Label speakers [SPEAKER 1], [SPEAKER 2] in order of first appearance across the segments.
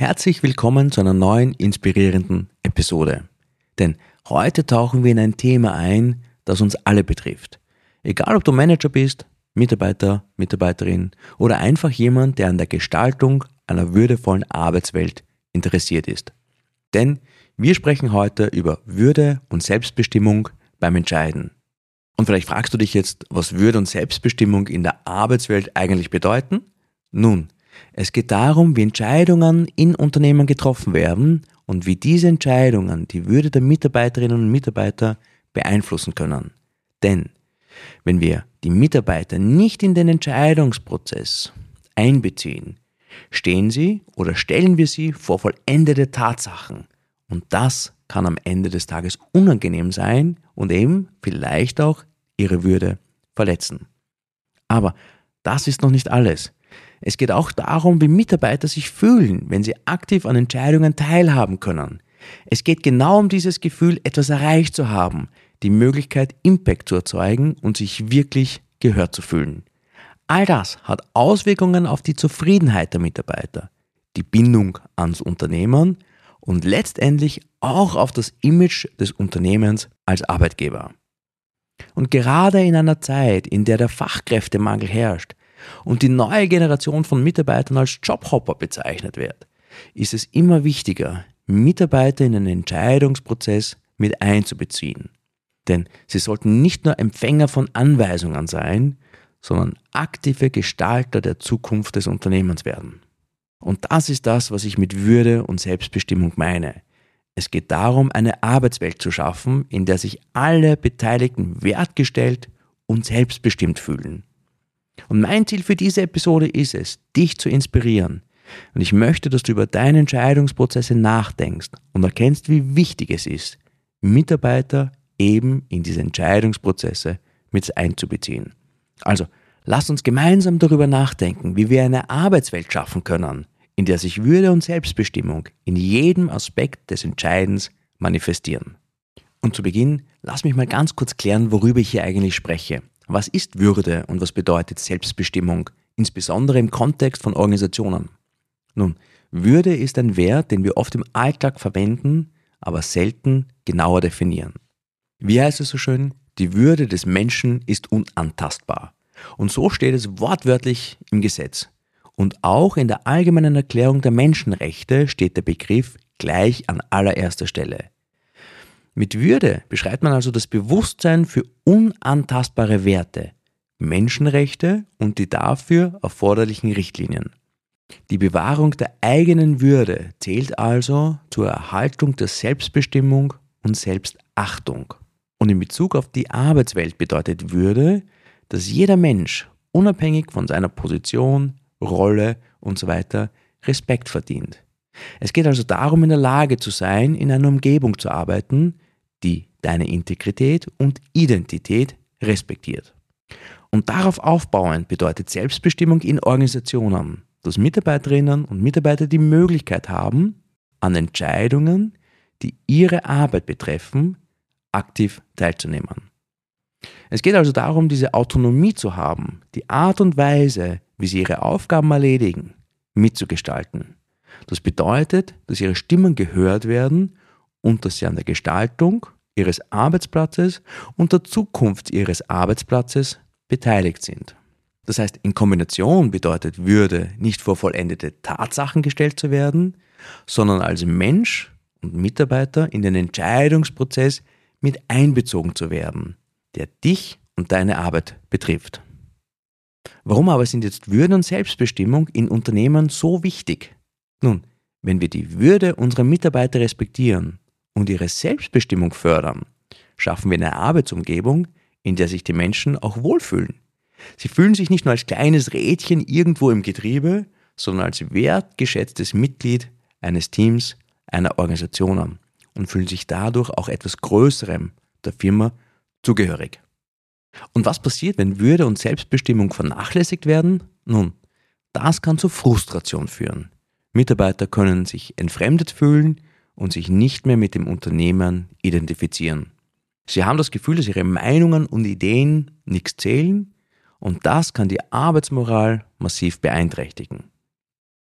[SPEAKER 1] herzlich willkommen zu einer neuen inspirierenden Episode. Denn heute tauchen wir in ein Thema ein, das uns alle betrifft. Egal ob du Manager bist, Mitarbeiter, Mitarbeiterin oder einfach jemand, der an der Gestaltung einer würdevollen Arbeitswelt interessiert ist. Denn wir sprechen heute über Würde und Selbstbestimmung beim Entscheiden. Und vielleicht fragst du dich jetzt, was Würde und Selbstbestimmung in der Arbeitswelt eigentlich bedeuten? Nun, es geht darum, wie Entscheidungen in Unternehmen getroffen werden und wie diese Entscheidungen die Würde der Mitarbeiterinnen und Mitarbeiter beeinflussen können. Denn wenn wir die Mitarbeiter nicht in den Entscheidungsprozess einbeziehen, stehen sie oder stellen wir sie vor vollendete Tatsachen. Und das kann am Ende des Tages unangenehm sein und eben vielleicht auch ihre Würde verletzen. Aber das ist noch nicht alles. Es geht auch darum, wie Mitarbeiter sich fühlen, wenn sie aktiv an Entscheidungen teilhaben können. Es geht genau um dieses Gefühl, etwas erreicht zu haben, die Möglichkeit, Impact zu erzeugen und sich wirklich gehört zu fühlen. All das hat Auswirkungen auf die Zufriedenheit der Mitarbeiter, die Bindung ans Unternehmen und letztendlich auch auf das Image des Unternehmens als Arbeitgeber. Und gerade in einer Zeit, in der der Fachkräftemangel herrscht, und die neue Generation von Mitarbeitern als Jobhopper bezeichnet wird, ist es immer wichtiger, Mitarbeiter in den Entscheidungsprozess mit einzubeziehen. Denn sie sollten nicht nur Empfänger von Anweisungen sein, sondern aktive Gestalter der Zukunft des Unternehmens werden. Und das ist das, was ich mit Würde und Selbstbestimmung meine. Es geht darum, eine Arbeitswelt zu schaffen, in der sich alle Beteiligten wertgestellt und selbstbestimmt fühlen. Und mein Ziel für diese Episode ist es, dich zu inspirieren. Und ich möchte, dass du über deine Entscheidungsprozesse nachdenkst und erkennst, wie wichtig es ist, Mitarbeiter eben in diese Entscheidungsprozesse mit einzubeziehen. Also, lass uns gemeinsam darüber nachdenken, wie wir eine Arbeitswelt schaffen können, in der sich Würde und Selbstbestimmung in jedem Aspekt des Entscheidens manifestieren. Und zu Beginn, lass mich mal ganz kurz klären, worüber ich hier eigentlich spreche. Was ist Würde und was bedeutet Selbstbestimmung, insbesondere im Kontext von Organisationen? Nun, Würde ist ein Wert, den wir oft im Alltag verwenden, aber selten genauer definieren. Wie heißt es so schön? Die Würde des Menschen ist unantastbar. Und so steht es wortwörtlich im Gesetz. Und auch in der allgemeinen Erklärung der Menschenrechte steht der Begriff gleich an allererster Stelle. Mit Würde beschreibt man also das Bewusstsein für unantastbare Werte, Menschenrechte und die dafür erforderlichen Richtlinien. Die Bewahrung der eigenen Würde zählt also zur Erhaltung der Selbstbestimmung und Selbstachtung. Und in Bezug auf die Arbeitswelt bedeutet Würde, dass jeder Mensch, unabhängig von seiner Position, Rolle usw., so Respekt verdient. Es geht also darum, in der Lage zu sein, in einer Umgebung zu arbeiten, die deine Integrität und Identität respektiert. Und darauf aufbauend bedeutet Selbstbestimmung in Organisationen, dass Mitarbeiterinnen und Mitarbeiter die Möglichkeit haben, an Entscheidungen, die ihre Arbeit betreffen, aktiv teilzunehmen. Es geht also darum, diese Autonomie zu haben, die Art und Weise, wie sie ihre Aufgaben erledigen, mitzugestalten. Das bedeutet, dass ihre Stimmen gehört werden und dass sie an der Gestaltung ihres Arbeitsplatzes und der Zukunft ihres Arbeitsplatzes beteiligt sind. Das heißt, in Kombination bedeutet Würde nicht vor vollendete Tatsachen gestellt zu werden, sondern als Mensch und Mitarbeiter in den Entscheidungsprozess mit einbezogen zu werden, der dich und deine Arbeit betrifft. Warum aber sind jetzt Würde und Selbstbestimmung in Unternehmen so wichtig? Nun, wenn wir die Würde unserer Mitarbeiter respektieren und ihre Selbstbestimmung fördern, schaffen wir eine Arbeitsumgebung, in der sich die Menschen auch wohlfühlen. Sie fühlen sich nicht nur als kleines Rädchen irgendwo im Getriebe, sondern als wertgeschätztes Mitglied eines Teams, einer Organisation an und fühlen sich dadurch auch etwas Größerem der Firma zugehörig. Und was passiert, wenn Würde und Selbstbestimmung vernachlässigt werden? Nun, das kann zu Frustration führen. Mitarbeiter können sich entfremdet fühlen und sich nicht mehr mit dem Unternehmen identifizieren. Sie haben das Gefühl, dass ihre Meinungen und Ideen nichts zählen und das kann die Arbeitsmoral massiv beeinträchtigen.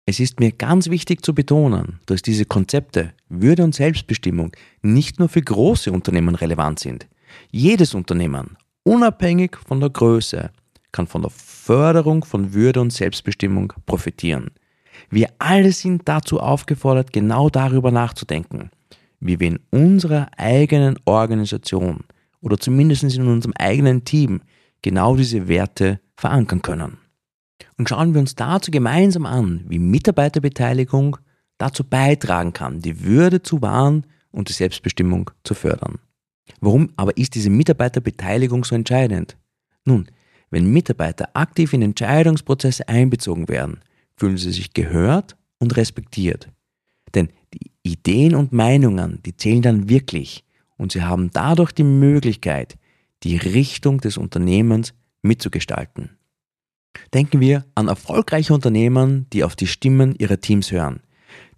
[SPEAKER 1] Es ist mir ganz wichtig zu betonen, dass diese Konzepte Würde und Selbstbestimmung nicht nur für große Unternehmen relevant sind. Jedes Unternehmen, unabhängig von der Größe, kann von der Förderung von Würde und Selbstbestimmung profitieren. Wir alle sind dazu aufgefordert, genau darüber nachzudenken, wie wir in unserer eigenen Organisation oder zumindest in unserem eigenen Team genau diese Werte verankern können. Und schauen wir uns dazu gemeinsam an, wie Mitarbeiterbeteiligung dazu beitragen kann, die Würde zu wahren und die Selbstbestimmung zu fördern. Warum aber ist diese Mitarbeiterbeteiligung so entscheidend? Nun, wenn Mitarbeiter aktiv in Entscheidungsprozesse einbezogen werden, fühlen sie sich gehört und respektiert. Denn die Ideen und Meinungen, die zählen dann wirklich und sie haben dadurch die Möglichkeit, die Richtung des Unternehmens mitzugestalten. Denken wir an erfolgreiche Unternehmen, die auf die Stimmen ihrer Teams hören.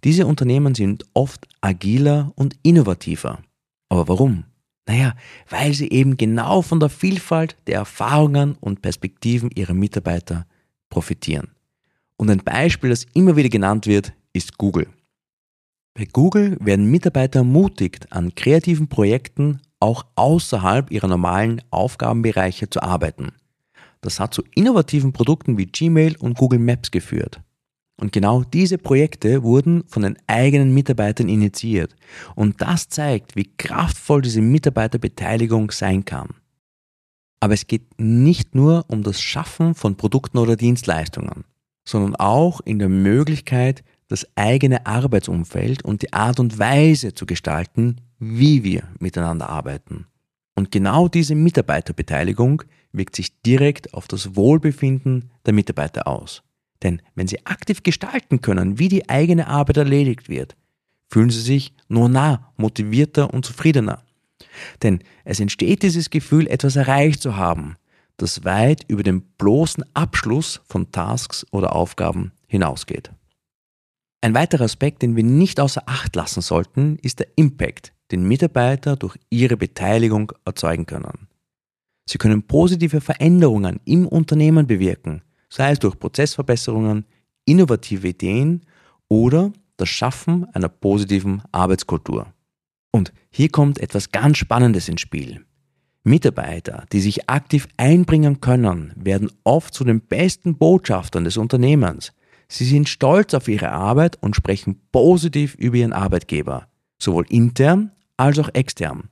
[SPEAKER 1] Diese Unternehmen sind oft agiler und innovativer. Aber warum? Naja, weil sie eben genau von der Vielfalt der Erfahrungen und Perspektiven ihrer Mitarbeiter profitieren. Und ein Beispiel, das immer wieder genannt wird, ist Google. Bei Google werden Mitarbeiter ermutigt, an kreativen Projekten auch außerhalb ihrer normalen Aufgabenbereiche zu arbeiten. Das hat zu innovativen Produkten wie Gmail und Google Maps geführt. Und genau diese Projekte wurden von den eigenen Mitarbeitern initiiert. Und das zeigt, wie kraftvoll diese Mitarbeiterbeteiligung sein kann. Aber es geht nicht nur um das Schaffen von Produkten oder Dienstleistungen, sondern auch in der Möglichkeit, das eigene Arbeitsumfeld und die Art und Weise zu gestalten, wie wir miteinander arbeiten. Und genau diese Mitarbeiterbeteiligung wirkt sich direkt auf das Wohlbefinden der Mitarbeiter aus. Denn wenn sie aktiv gestalten können, wie die eigene Arbeit erledigt wird, fühlen sie sich nur nah, motivierter und zufriedener. Denn es entsteht dieses Gefühl, etwas erreicht zu haben, das weit über den bloßen Abschluss von Tasks oder Aufgaben hinausgeht. Ein weiterer Aspekt, den wir nicht außer Acht lassen sollten, ist der Impact, den Mitarbeiter durch ihre Beteiligung erzeugen können. Sie können positive Veränderungen im Unternehmen bewirken, sei es durch Prozessverbesserungen, innovative Ideen oder das Schaffen einer positiven Arbeitskultur. Und hier kommt etwas ganz Spannendes ins Spiel. Mitarbeiter, die sich aktiv einbringen können, werden oft zu den besten Botschaftern des Unternehmens. Sie sind stolz auf ihre Arbeit und sprechen positiv über ihren Arbeitgeber, sowohl intern als auch extern.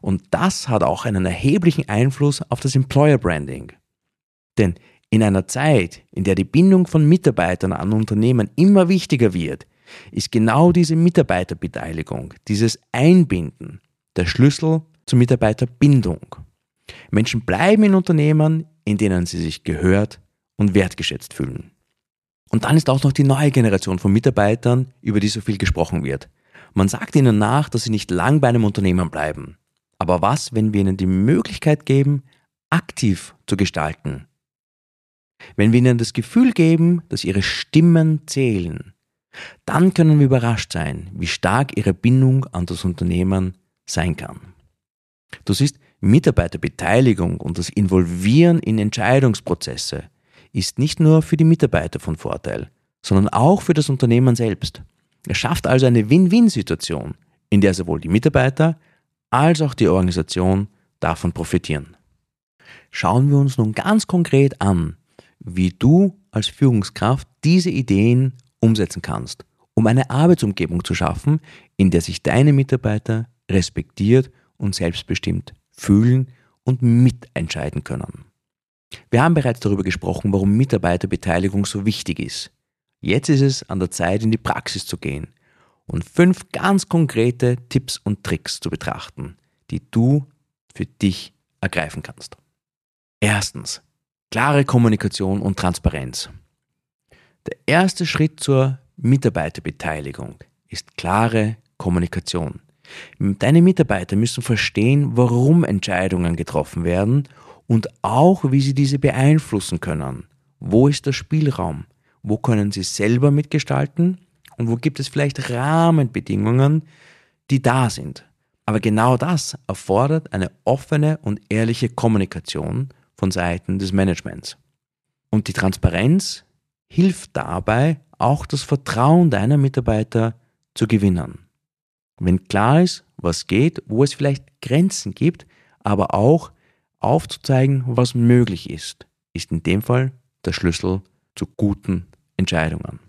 [SPEAKER 1] Und das hat auch einen erheblichen Einfluss auf das Employer Branding. Denn in einer Zeit, in der die Bindung von Mitarbeitern an Unternehmen immer wichtiger wird, ist genau diese Mitarbeiterbeteiligung, dieses Einbinden der Schlüssel zur Mitarbeiterbindung. Menschen bleiben in Unternehmen, in denen sie sich gehört und wertgeschätzt fühlen. Und dann ist auch noch die neue Generation von Mitarbeitern, über die so viel gesprochen wird. Man sagt ihnen nach, dass sie nicht lang bei einem Unternehmen bleiben. Aber was, wenn wir ihnen die Möglichkeit geben, aktiv zu gestalten? Wenn wir ihnen das Gefühl geben, dass ihre Stimmen zählen, dann können wir überrascht sein, wie stark ihre Bindung an das Unternehmen sein kann. Du siehst, Mitarbeiterbeteiligung und das Involvieren in Entscheidungsprozesse ist nicht nur für die Mitarbeiter von Vorteil, sondern auch für das Unternehmen selbst. Es schafft also eine Win-Win-Situation, in der sowohl die Mitarbeiter als auch die Organisation davon profitieren. Schauen wir uns nun ganz konkret an, wie du als Führungskraft diese Ideen umsetzen kannst, um eine Arbeitsumgebung zu schaffen, in der sich deine Mitarbeiter respektiert und selbstbestimmt fühlen und mitentscheiden können. Wir haben bereits darüber gesprochen, warum Mitarbeiterbeteiligung so wichtig ist. Jetzt ist es an der Zeit, in die Praxis zu gehen und fünf ganz konkrete Tipps und Tricks zu betrachten, die du für dich ergreifen kannst. Erstens, klare Kommunikation und Transparenz. Der erste Schritt zur Mitarbeiterbeteiligung ist klare Kommunikation. Deine Mitarbeiter müssen verstehen, warum Entscheidungen getroffen werden und auch, wie sie diese beeinflussen können. Wo ist der Spielraum? Wo können sie selber mitgestalten? Und wo gibt es vielleicht Rahmenbedingungen, die da sind? Aber genau das erfordert eine offene und ehrliche Kommunikation von Seiten des Managements. Und die Transparenz hilft dabei, auch das Vertrauen deiner Mitarbeiter zu gewinnen. Wenn klar ist, was geht, wo es vielleicht Grenzen gibt, aber auch aufzuzeigen, was möglich ist, ist in dem Fall der Schlüssel zu guten Entscheidungen.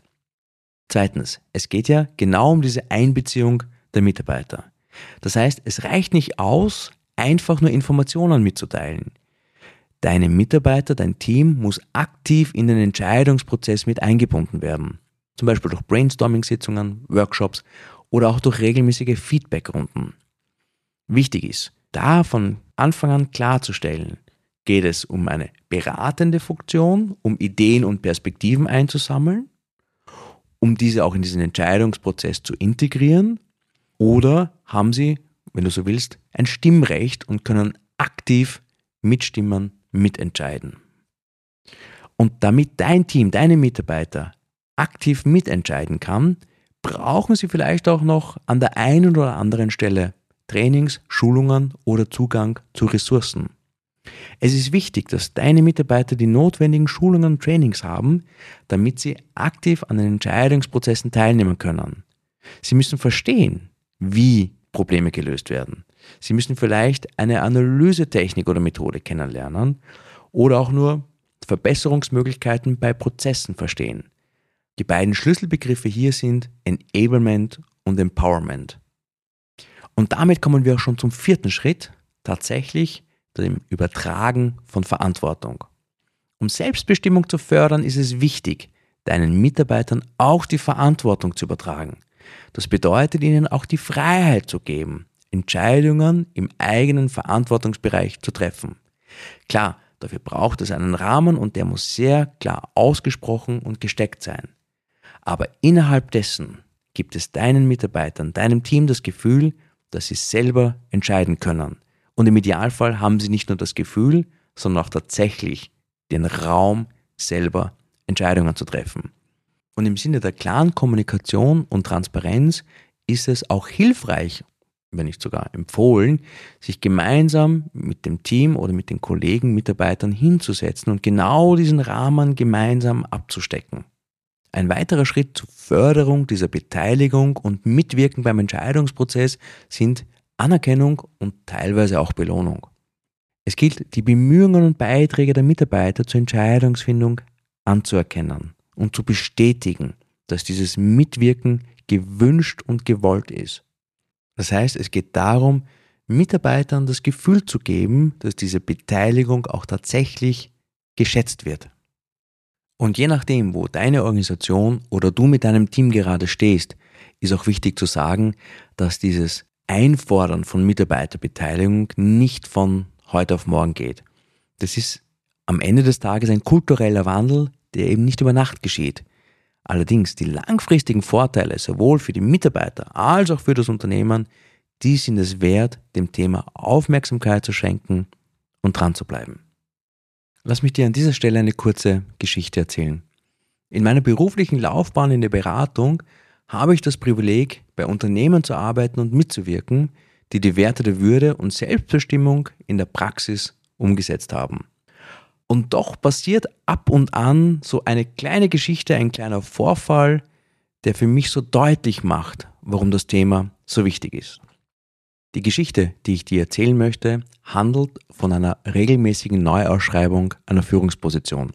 [SPEAKER 1] Zweitens, es geht ja genau um diese Einbeziehung der Mitarbeiter. Das heißt, es reicht nicht aus, einfach nur Informationen mitzuteilen. Deine Mitarbeiter, dein Team muss aktiv in den Entscheidungsprozess mit eingebunden werden. Zum Beispiel durch Brainstorming-Sitzungen, Workshops oder auch durch regelmäßige Feedbackrunden. Wichtig ist, da von Anfang an klarzustellen, geht es um eine beratende Funktion, um Ideen und Perspektiven einzusammeln, um diese auch in diesen Entscheidungsprozess zu integrieren, oder haben sie, wenn du so willst, ein Stimmrecht und können aktiv mitstimmen, mitentscheiden. Und damit dein Team, deine Mitarbeiter aktiv mitentscheiden kann, brauchen sie vielleicht auch noch an der einen oder anderen Stelle Trainings, Schulungen oder Zugang zu Ressourcen. Es ist wichtig, dass deine Mitarbeiter die notwendigen Schulungen und Trainings haben, damit sie aktiv an den Entscheidungsprozessen teilnehmen können. Sie müssen verstehen, wie Probleme gelöst werden. Sie müssen vielleicht eine Analysetechnik oder Methode kennenlernen oder auch nur Verbesserungsmöglichkeiten bei Prozessen verstehen. Die beiden Schlüsselbegriffe hier sind Enablement und Empowerment. Und damit kommen wir auch schon zum vierten Schritt, tatsächlich dem Übertragen von Verantwortung. Um Selbstbestimmung zu fördern, ist es wichtig, deinen Mitarbeitern auch die Verantwortung zu übertragen. Das bedeutet ihnen auch die Freiheit zu geben, Entscheidungen im eigenen Verantwortungsbereich zu treffen. Klar, dafür braucht es einen Rahmen und der muss sehr klar ausgesprochen und gesteckt sein. Aber innerhalb dessen gibt es deinen Mitarbeitern, deinem Team das Gefühl, dass sie selber entscheiden können. Und im Idealfall haben sie nicht nur das Gefühl, sondern auch tatsächlich den Raum, selber Entscheidungen zu treffen. Und im Sinne der klaren Kommunikation und Transparenz ist es auch hilfreich, wenn nicht sogar empfohlen, sich gemeinsam mit dem Team oder mit den Kollegen, Mitarbeitern hinzusetzen und genau diesen Rahmen gemeinsam abzustecken. Ein weiterer Schritt zur Förderung dieser Beteiligung und Mitwirken beim Entscheidungsprozess sind Anerkennung und teilweise auch Belohnung. Es gilt, die Bemühungen und Beiträge der Mitarbeiter zur Entscheidungsfindung anzuerkennen und zu bestätigen, dass dieses Mitwirken gewünscht und gewollt ist. Das heißt, es geht darum, Mitarbeitern das Gefühl zu geben, dass diese Beteiligung auch tatsächlich geschätzt wird. Und je nachdem, wo deine Organisation oder du mit deinem Team gerade stehst, ist auch wichtig zu sagen, dass dieses Einfordern von Mitarbeiterbeteiligung nicht von heute auf morgen geht. Das ist am Ende des Tages ein kultureller Wandel, der eben nicht über Nacht geschieht. Allerdings die langfristigen Vorteile sowohl für die Mitarbeiter als auch für das Unternehmen, die sind es wert, dem Thema Aufmerksamkeit zu schenken und dran zu bleiben. Lass mich dir an dieser Stelle eine kurze Geschichte erzählen. In meiner beruflichen Laufbahn in der Beratung habe ich das Privileg, bei Unternehmen zu arbeiten und mitzuwirken, die die Werte der Würde und Selbstbestimmung in der Praxis umgesetzt haben. Und doch passiert ab und an so eine kleine Geschichte, ein kleiner Vorfall, der für mich so deutlich macht, warum das Thema so wichtig ist. Die Geschichte, die ich dir erzählen möchte, handelt von einer regelmäßigen Neuausschreibung einer Führungsposition.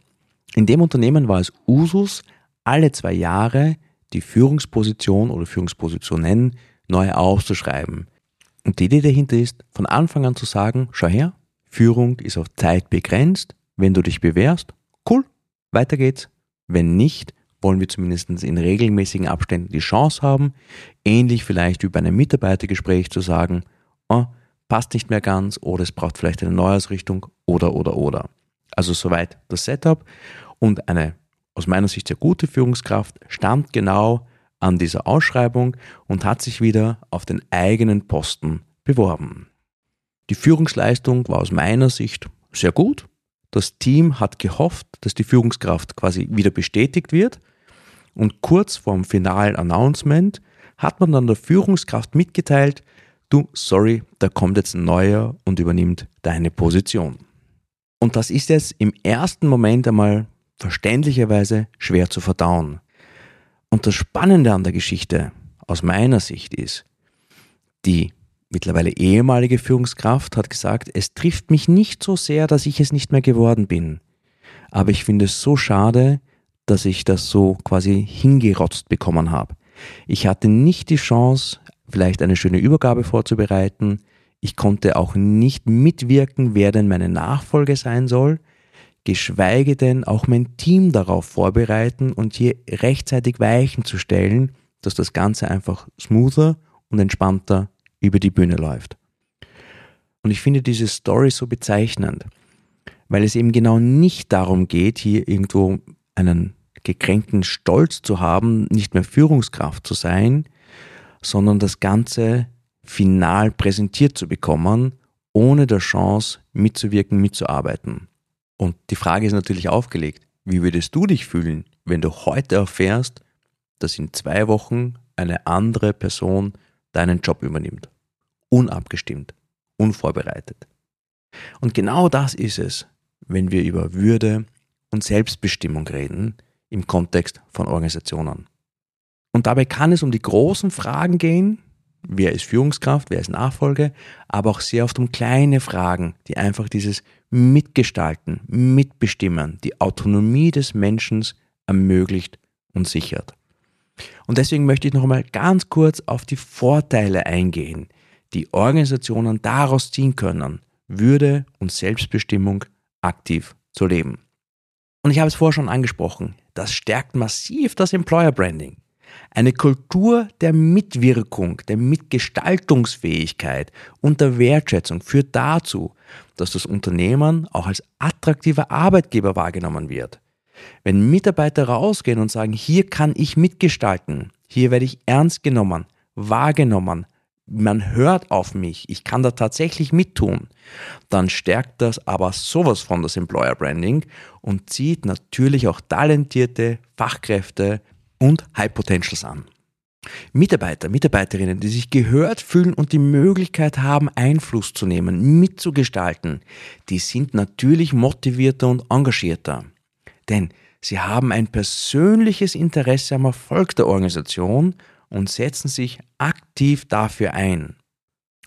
[SPEAKER 1] In dem Unternehmen war es Usus, alle zwei Jahre die Führungsposition oder Führungspositionen neu auszuschreiben. Und die Idee dahinter ist, von Anfang an zu sagen, schau her, Führung ist auf Zeit begrenzt, wenn du dich bewährst, cool, weiter geht's. Wenn nicht, wollen wir zumindest in regelmäßigen Abständen die Chance haben, ähnlich vielleicht wie bei einem Mitarbeitergespräch zu sagen, oh, passt nicht mehr ganz oder es braucht vielleicht eine Neuausrichtung oder oder oder. Also soweit das Setup und eine aus meiner Sicht sehr gute Führungskraft, stand genau an dieser Ausschreibung und hat sich wieder auf den eigenen Posten beworben. Die Führungsleistung war aus meiner Sicht sehr gut. Das Team hat gehofft, dass die Führungskraft quasi wieder bestätigt wird. Und kurz vorm finalen Announcement hat man dann der Führungskraft mitgeteilt, du, sorry, da kommt jetzt ein neuer und übernimmt deine Position. Und das ist jetzt im ersten Moment einmal verständlicherweise schwer zu verdauen. Und das Spannende an der Geschichte aus meiner Sicht ist, die mittlerweile ehemalige Führungskraft hat gesagt, es trifft mich nicht so sehr, dass ich es nicht mehr geworden bin. Aber ich finde es so schade, dass ich das so quasi hingerotzt bekommen habe. Ich hatte nicht die Chance, vielleicht eine schöne Übergabe vorzubereiten. Ich konnte auch nicht mitwirken, wer denn meine Nachfolge sein soll, geschweige denn auch mein Team darauf vorbereiten und hier rechtzeitig Weichen zu stellen, dass das Ganze einfach smoother und entspannter über die Bühne läuft. Und ich finde diese Story so bezeichnend, weil es eben genau nicht darum geht, hier irgendwo einen gekränkten Stolz zu haben, nicht mehr Führungskraft zu sein, sondern das Ganze final präsentiert zu bekommen, ohne der Chance mitzuwirken, mitzuarbeiten. Und die Frage ist natürlich aufgelegt, wie würdest du dich fühlen, wenn du heute erfährst, dass in zwei Wochen eine andere Person deinen Job übernimmt. Unabgestimmt, unvorbereitet. Und genau das ist es, wenn wir über Würde und Selbstbestimmung reden im Kontext von Organisationen. Und dabei kann es um die großen Fragen gehen, wer ist Führungskraft, wer ist Nachfolge, aber auch sehr oft um kleine Fragen, die einfach dieses Mitgestalten, Mitbestimmen, die Autonomie des Menschen ermöglicht und sichert. Und deswegen möchte ich noch einmal ganz kurz auf die Vorteile eingehen, die Organisationen daraus ziehen können, Würde und Selbstbestimmung aktiv zu leben. Und ich habe es vorher schon angesprochen, das stärkt massiv das Employer Branding. Eine Kultur der Mitwirkung, der Mitgestaltungsfähigkeit und der Wertschätzung führt dazu, dass das Unternehmen auch als attraktiver Arbeitgeber wahrgenommen wird. Wenn Mitarbeiter rausgehen und sagen, hier kann ich mitgestalten, hier werde ich ernst genommen, wahrgenommen, man hört auf mich, ich kann da tatsächlich mittun, dann stärkt das aber sowas von das Employer Branding und zieht natürlich auch talentierte Fachkräfte und High Potentials an. Mitarbeiter, Mitarbeiterinnen, die sich gehört fühlen und die Möglichkeit haben, Einfluss zu nehmen, mitzugestalten, die sind natürlich motivierter und engagierter. Denn sie haben ein persönliches Interesse am Erfolg der Organisation und setzen sich aktiv dafür ein.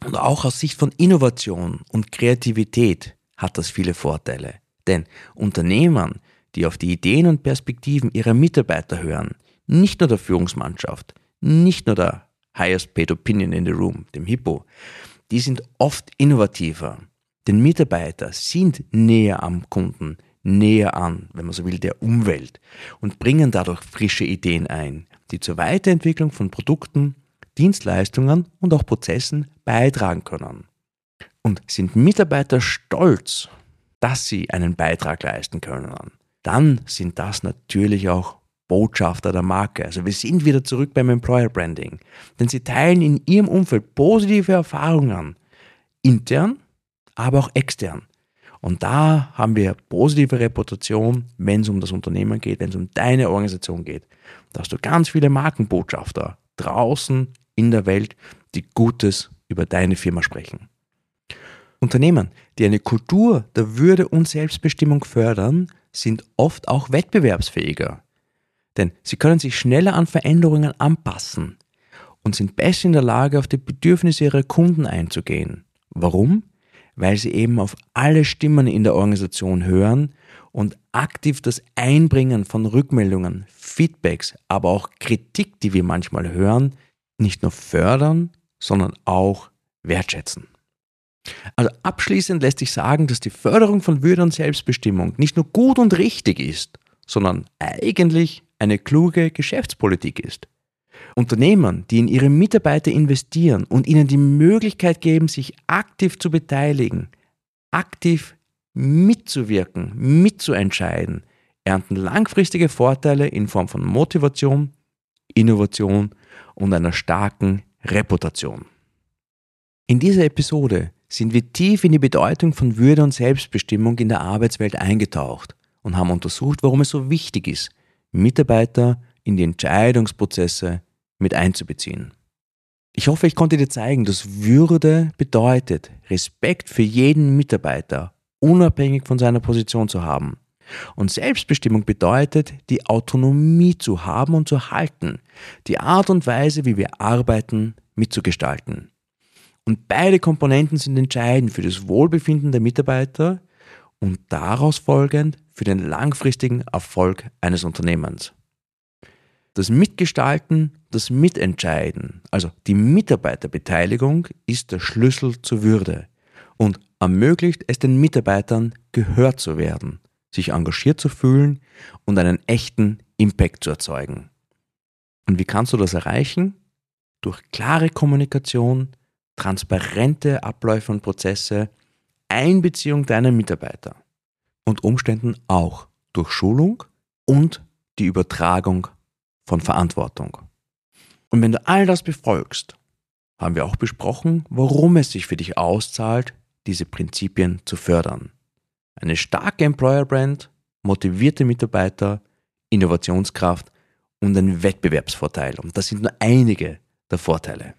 [SPEAKER 1] Und auch aus Sicht von Innovation und Kreativität hat das viele Vorteile. Denn Unternehmern, die auf die Ideen und Perspektiven ihrer Mitarbeiter hören, nicht nur der Führungsmannschaft, nicht nur der Highest Paid Opinion in the Room, dem Hippo, die sind oft innovativer. Denn Mitarbeiter sind näher am Kunden, näher an, wenn man so will, der Umwelt und bringen dadurch frische Ideen ein, die zur Weiterentwicklung von Produkten, Dienstleistungen und auch Prozessen beitragen können. Und sind Mitarbeiter stolz, dass sie einen Beitrag leisten können, dann sind das natürlich auch Botschafter der Marke. Also wir sind wieder zurück beim Employer Branding. Denn sie teilen in ihrem Umfeld positive Erfahrungen, intern, aber auch extern. Und da haben wir positive Reputation, wenn es um das Unternehmen geht, wenn es um deine Organisation geht. Da hast du ganz viele Markenbotschafter draußen in der Welt, die Gutes über deine Firma sprechen. Unternehmen, die eine Kultur der Würde und Selbstbestimmung fördern, sind oft auch wettbewerbsfähiger. Denn sie können sich schneller an Veränderungen anpassen und sind besser in der Lage, auf die Bedürfnisse ihrer Kunden einzugehen. Warum? Weil sie eben auf alle Stimmen in der Organisation hören und aktiv das Einbringen von Rückmeldungen, Feedbacks, aber auch Kritik, die wir manchmal hören, nicht nur fördern, sondern auch wertschätzen. Also abschließend lässt sich sagen, dass die Förderung von Würde und Selbstbestimmung nicht nur gut und richtig ist, sondern eigentlich eine kluge Geschäftspolitik ist. Unternehmern, die in ihre Mitarbeiter investieren und ihnen die Möglichkeit geben, sich aktiv zu beteiligen, aktiv mitzuwirken, mitzuentscheiden, ernten langfristige Vorteile in Form von Motivation, Innovation und einer starken Reputation. In dieser Episode sind wir tief in die Bedeutung von Würde und Selbstbestimmung in der Arbeitswelt eingetaucht und haben untersucht, warum es so wichtig ist, Mitarbeiter in die Entscheidungsprozesse mit einzubeziehen. Ich hoffe, ich konnte dir zeigen, dass Würde bedeutet, Respekt für jeden Mitarbeiter, unabhängig von seiner Position zu haben. Und Selbstbestimmung bedeutet, die Autonomie zu haben und zu halten, die Art und Weise, wie wir arbeiten, mitzugestalten. Und beide Komponenten sind entscheidend für das Wohlbefinden der Mitarbeiter und daraus folgend für den langfristigen Erfolg eines Unternehmens. Das Mitgestalten, das Mitentscheiden, also die Mitarbeiterbeteiligung ist der Schlüssel zur Würde und ermöglicht es den Mitarbeitern, gehört zu werden, sich engagiert zu fühlen und einen echten Impact zu erzeugen. Und wie kannst du das erreichen? Durch klare Kommunikation, transparente Abläufe und Prozesse, Einbeziehung deiner Mitarbeiter und Umständen auch durch Schulung und die Übertragung von Verantwortung. Und wenn du all das befolgst, haben wir auch besprochen, warum es sich für dich auszahlt, diese Prinzipien zu fördern. Eine starke Employer Brand, motivierte Mitarbeiter, Innovationskraft und ein Wettbewerbsvorteil. Und das sind nur einige der Vorteile.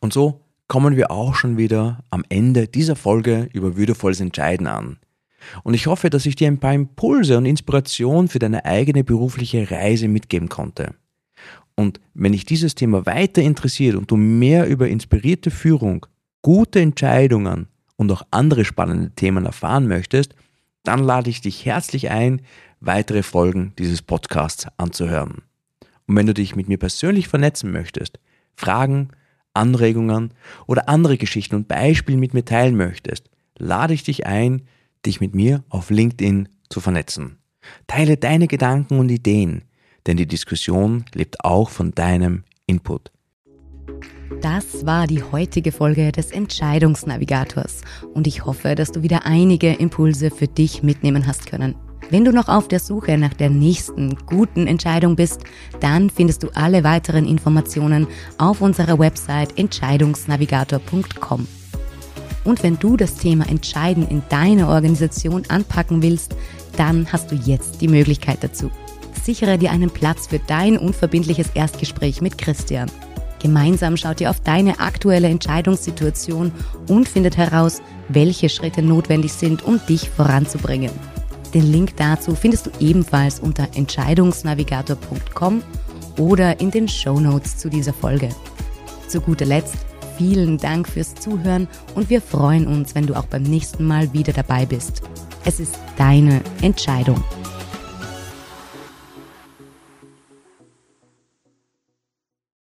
[SPEAKER 1] Und so kommen wir auch schon wieder am Ende dieser Folge über würdevolles Entscheiden an. Und ich hoffe, dass ich dir ein paar Impulse und Inspiration für deine eigene berufliche Reise mitgeben konnte. Und wenn dich dieses Thema weiter interessiert und du mehr über inspirierte Führung, gute Entscheidungen und auch andere spannende Themen erfahren möchtest, dann lade ich dich herzlich ein, weitere Folgen dieses Podcasts anzuhören. Und wenn du dich mit mir persönlich vernetzen möchtest, Fragen, Anregungen oder andere Geschichten und Beispiele mit mir teilen möchtest, lade ich dich ein, dich mit mir auf LinkedIn zu vernetzen. Teile deine Gedanken und Ideen, denn die Diskussion lebt auch von deinem Input.
[SPEAKER 2] Das war die heutige Folge des Entscheidungsnavigators und ich hoffe, dass du wieder einige Impulse für dich mitnehmen hast können. Wenn du noch auf der Suche nach der nächsten guten Entscheidung bist, dann findest du alle weiteren Informationen auf unserer Website entscheidungsnavigator.com. Und wenn du das Thema Entscheiden in deiner Organisation anpacken willst, dann hast du jetzt die Möglichkeit dazu. Sichere dir einen Platz für dein unverbindliches Erstgespräch mit Christian. Gemeinsam schaut ihr auf deine aktuelle Entscheidungssituation und findet heraus, welche Schritte notwendig sind, um dich voranzubringen. Den Link dazu findest du ebenfalls unter entscheidungsnavigator.com oder in den Show Notes zu dieser Folge. Zu guter Letzt vielen Dank fürs Zuhören und wir freuen uns, wenn du auch beim nächsten Mal wieder dabei bist. Es ist deine Entscheidung.